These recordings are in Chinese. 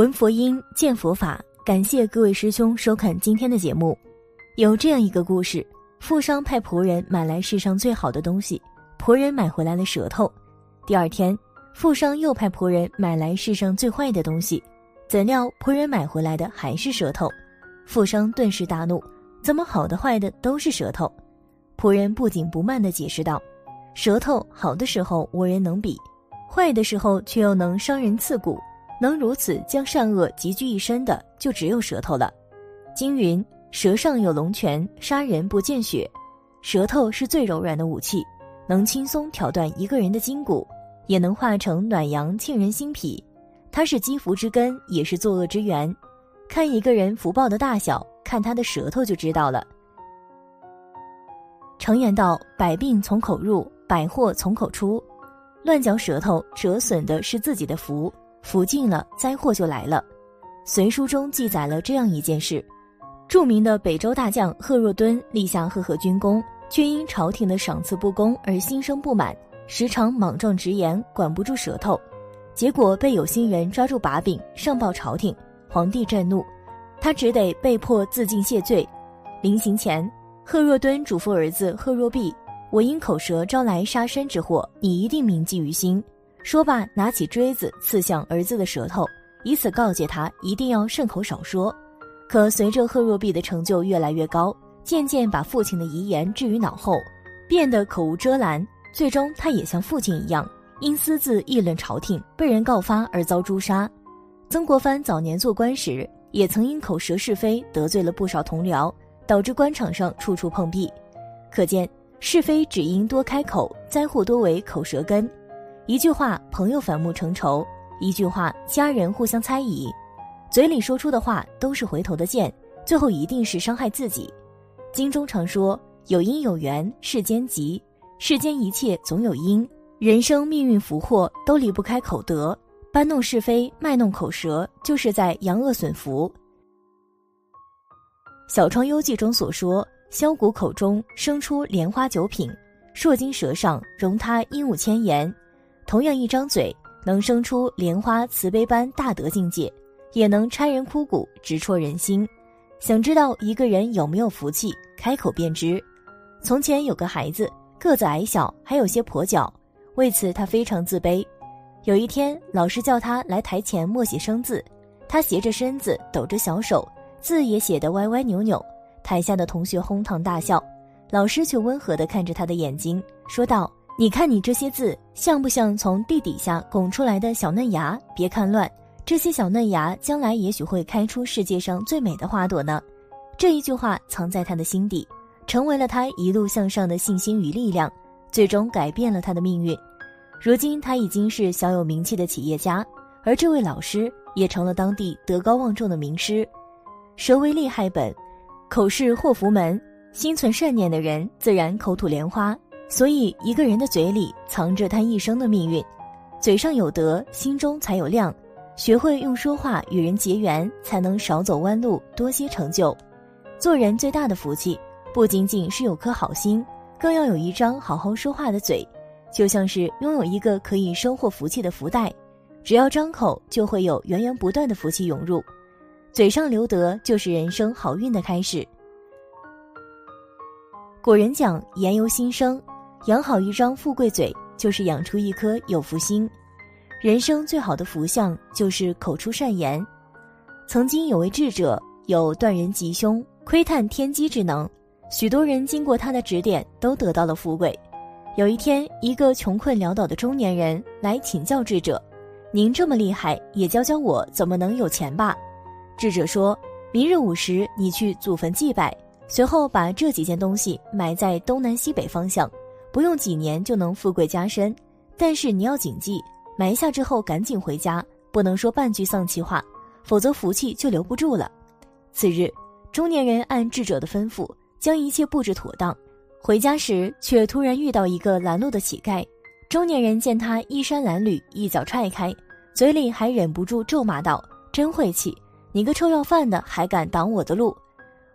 闻佛音，见佛法。感谢各位师兄收看今天的节目。有这样一个故事：富商派仆人买来世上最好的东西，仆人买回来了舌头。第二天，富商又派仆人买来世上最坏的东西，怎料仆人买回来的还是舌头。富商顿时大怒：怎么好的坏的都是舌头？仆人不紧不慢地解释道：“舌头好的时候无人能比，坏的时候却又能伤人刺骨。能如此将善恶集聚一身的，就只有舌头了。经云：舌上有龙泉，杀人不见血。舌头是最柔软的武器，能轻松挑断一个人的筋骨，也能化成暖阳沁人心脾。它是积福之根，也是作恶之源。看一个人福报的大小，看他的舌头就知道了。常言道：“百病从口入，百祸从口出。”乱嚼舌头，折损的是自己的福，福尽了，灾祸就来了。《隋书》中记载了这样一件事：著名的北周大将贺若敦立下赫赫军功，却因朝廷的赏赐不公而心生不满，时常莽撞直言，管不住舌头，结果被有心人抓住把柄，上报朝廷。皇帝震怒，他只得被迫自尽谢罪。临行前。贺若敦嘱咐儿子贺若弼：“我因口舌招来杀身之祸，你一定铭记于心。”说罢，拿起锥子刺向儿子的舌头，以此告诫他一定要慎口少说。可随着贺若弼的成就越来越高，渐渐把父亲的遗言置于脑后，变得口无遮拦。最终，他也像父亲一样，因私自议论朝廷，被人告发而遭诛杀。曾国藩早年做官时，也曾因口舌是非得罪了不少同僚。导致官场上处处碰壁，可见是非只因多开口，灾祸多为口舌根。一句话，朋友反目成仇；一句话，家人互相猜疑。嘴里说出的话都是回头的箭，最后一定是伤害自己。经中常说：“有因有缘，世间吉；世间一切总有因，人生命运福祸都离不开口德。搬弄是非，卖弄口舌，就是在扬恶损福。”《小窗幽记》中所说：“箫鼓口中生出莲花九品，烁金舌上容他鹦鹉千言。”同样一张嘴，能生出莲花慈悲般大德境界，也能拆人枯骨，直戳人心。想知道一个人有没有福气，开口便知。从前有个孩子，个子矮小，还有些跛脚，为此他非常自卑。有一天，老师叫他来台前默写生字，他斜着身子，抖着小手。字也写得歪歪扭扭，台下的同学哄堂大笑，老师却温和地看着他的眼睛，说道：“你看你这些字，像不像从地底下拱出来的小嫩芽？别看乱，这些小嫩芽将来也许会开出世界上最美的花朵呢。”这一句话藏在他的心底，成为了他一路向上的信心与力量，最终改变了他的命运。如今他已经是小有名气的企业家，而这位老师也成了当地德高望重的名师。舌为利害本，口是祸福门。心存善念的人，自然口吐莲花。所以，一个人的嘴里藏着他一生的命运。嘴上有德，心中才有量。学会用说话与人结缘，才能少走弯路，多些成就。做人最大的福气，不仅仅是有颗好心，更要有一张好好说话的嘴。就像是拥有一个可以收获福气的福袋，只要张口，就会有源源不断的福气涌入。嘴上留德，就是人生好运的开始。古人讲“言由心生”，养好一张富贵嘴，就是养出一颗有福心。人生最好的福相，就是口出善言。曾经有位智者，有断人吉凶、窥探天机之能，许多人经过他的指点，都得到了富贵。有一天，一个穷困潦倒的中年人来请教智者：“您这么厉害，也教教我怎么能有钱吧？”智者说：“明日午时，你去祖坟祭拜，随后把这几件东西埋在东南西北方向，不用几年就能富贵加身。但是你要谨记，埋下之后赶紧回家，不能说半句丧气话，否则福气就留不住了。”次日，中年人按智者的吩咐，将一切布置妥当。回家时，却突然遇到一个拦路的乞丐。中年人见他衣衫褴褛，一脚踹开，嘴里还忍不住咒骂道：“真晦气！”你个臭要饭的，还敢挡我的路！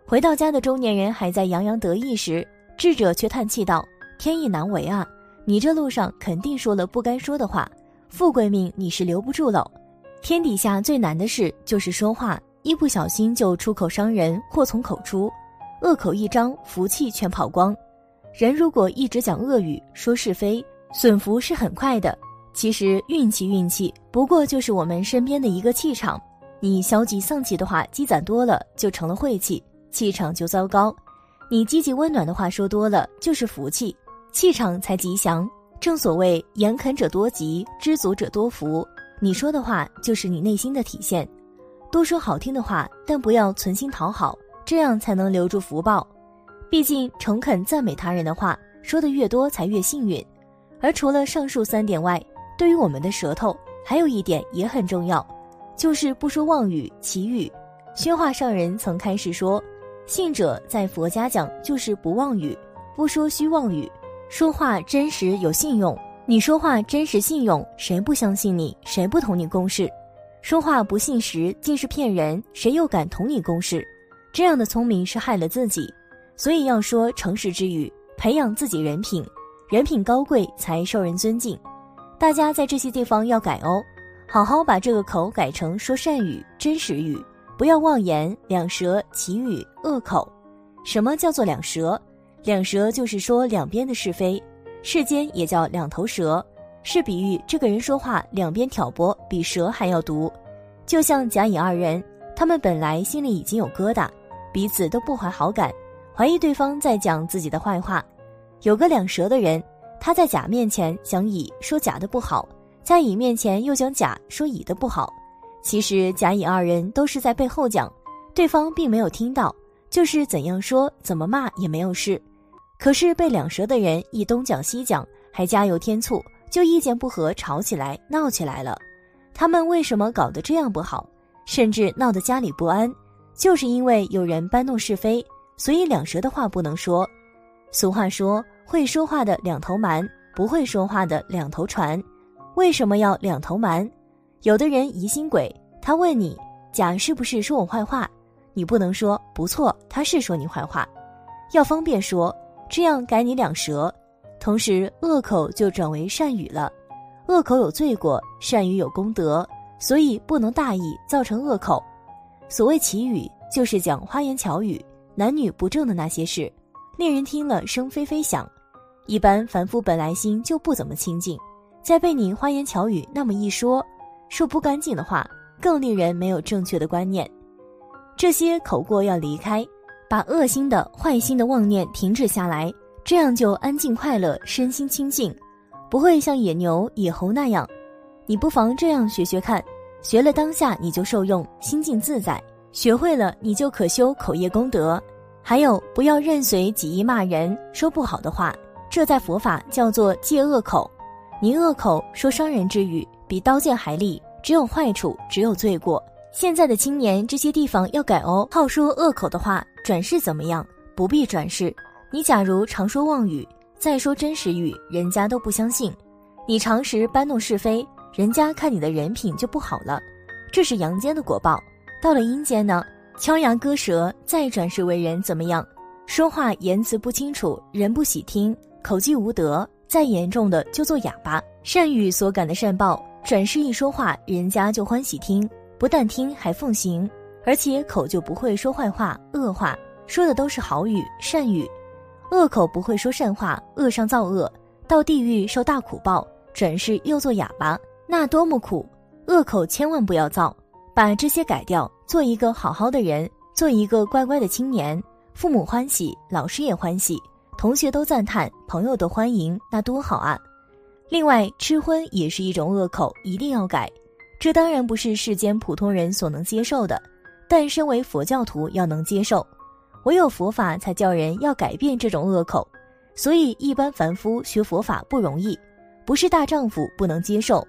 回到家的中年人还在洋洋得意时，智者却叹气道：“天意难违啊！你这路上肯定说了不该说的话，富贵命你是留不住喽。”天底下最难的事就是说话，一不小心就出口伤人，祸从口出，恶口一张，福气全跑光。人如果一直讲恶语，说是非，损福是很快的。其实运气，运气不过就是我们身边的一个气场。你消极丧气的话积攒多了，就成了晦气，气场就糟糕；你积极温暖的话说多了，就是福气，气场才吉祥。正所谓言肯者多吉，知足者多福。你说的话就是你内心的体现，多说好听的话，但不要存心讨好，这样才能留住福报。毕竟诚恳赞美他人的话说的越多，才越幸运。而除了上述三点外，对于我们的舌头，还有一点也很重要，就是不说妄语、绮语。宣化上人曾开始说，信者在佛家讲就是不妄语，不说虚妄语，说话真实有信用。你说话真实信用，谁不相信你？谁不同你共事？说话不信实，尽是骗人，谁又敢同你共事？这样的聪明是害了自己。所以要说诚实之语，培养自己人品，人品高贵才受人尊敬。大家在这些地方要改哦，好好把这个口改成说善语、真实语，不要妄言、两舌、绮语、恶口。什么叫做两舌？两舌就是说两边的是非。世间也叫两头蛇，是比喻这个人说话两边挑拨，比蛇还要毒。就像甲乙二人，他们本来心里已经有疙瘩，彼此都不怀好感，怀疑对方在讲自己的坏话。有个两舌的人，他在甲面前讲乙说甲的不好，在乙面前又讲甲说乙的不好。其实甲乙二人都是在背后讲，对方并没有听到，就是怎样说怎么骂也没有事。可是被两舌的人一东讲西讲，还加油添醋，就意见不合，吵起来，闹起来了。他们为什么搞得这样不好，甚至闹得家里不安？就是因为有人搬弄是非，所以两舌的话不能说。俗话说，会说话的两头瞒，不会说话的两头传。为什么要两头瞒？有的人疑心鬼，他问你甲是不是说我坏话，你不能说不错，他是说你坏话，要方便说。这样改你两舌，同时恶口就转为善语了。恶口有罪过，善语有功德，所以不能大意造成恶口。所谓奇语，就是讲花言巧语、男女不正的那些事，令人听了生飞飞响。一般凡夫本来心就不怎么清净，再被你花言巧语那么一说，说不干净的话，更令人没有正确的观念。这些口过要离开。把恶心的、坏心的妄念停止下来，这样就安静快乐，身心清净，不会像野牛、野猴那样。你不妨这样学学看，学了当下你就受用，心境自在；学会了你就可修口业功德。还有，不要任随己意骂人，说不好的话，这在佛法叫做戒恶口。你恶口说伤人之语，比刀剑还利，只有坏处，只有罪过。现在的青年，这些地方要改哦。好说恶口的话，转世怎么样？不必转世。你假如常说妄语，再说真实语，人家都不相信。你常时搬弄是非，人家看你的人品就不好了。这是阳间的果报。到了阴间呢，敲牙割舌，再转世为人怎么样？说话言辞不清楚，人不喜听，口技无德，再严重的就做哑巴。善语所感的善报，转世一说话，人家就欢喜听。不但听还奉行，而且口就不会说坏话、恶话，说的都是好语、善语。恶口不会说善话，恶上造恶，到地狱受大苦报，转世又做哑巴，那多么苦！恶口千万不要造，把这些改掉，做一个好好的人，做一个乖乖的青年，父母欢喜，老师也欢喜，同学都赞叹，朋友都欢迎，那多好啊！另外，吃荤也是一种恶口，一定要改。这当然不是世间普通人所能接受的，但身为佛教徒要能接受，唯有佛法才叫人要改变这种恶口。所以一般凡夫学佛法不容易，不是大丈夫不能接受。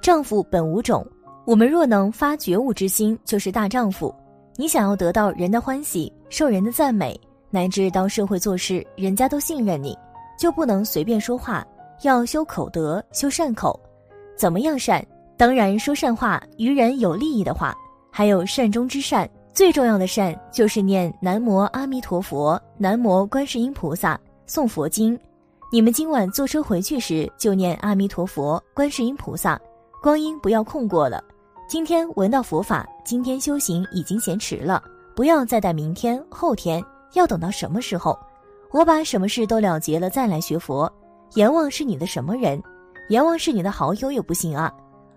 丈夫本无种，我们若能发觉悟之心，就是大丈夫。你想要得到人的欢喜，受人的赞美，乃至到社会做事，人家都信任你，就不能随便说话，要修口德，修善口。怎么样善？当然，说善话于人有利益的话，还有善中之善。最重要的善就是念南无阿弥陀佛、南无观世音菩萨、诵佛经。你们今晚坐车回去时就念阿弥陀佛、观世音菩萨，光阴不要空过了。今天闻到佛法，今天修行已经嫌迟了，不要再待明天、后天，要等到什么时候？我把什么事都了结了再来学佛。阎王是你的什么人？阎王是你的好友也不行啊！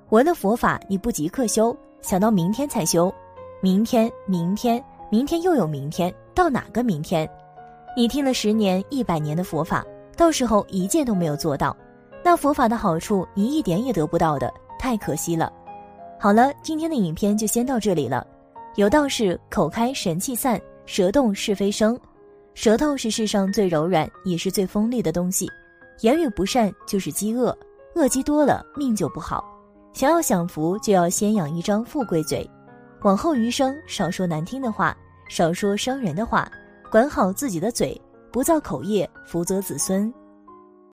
闻了佛法，你不即刻修，想到明天才修，明天、明天、明天又有明天，到哪个明天？你听了十年、一百年的佛法，到时候一件都没有做到，那佛法的好处你一点也得不到的，太可惜了。好了，今天的影片就先到这里了。有道是：口开神气散，舌动是非生。舌头是世上最柔软也是最锋利的东西。言语不善就是饥饿，饿饥多了命就不好。想要享福，就要先养一张富贵嘴，往后余生少说难听的话，少说伤人的话，管好自己的嘴，不造口业，福泽子孙。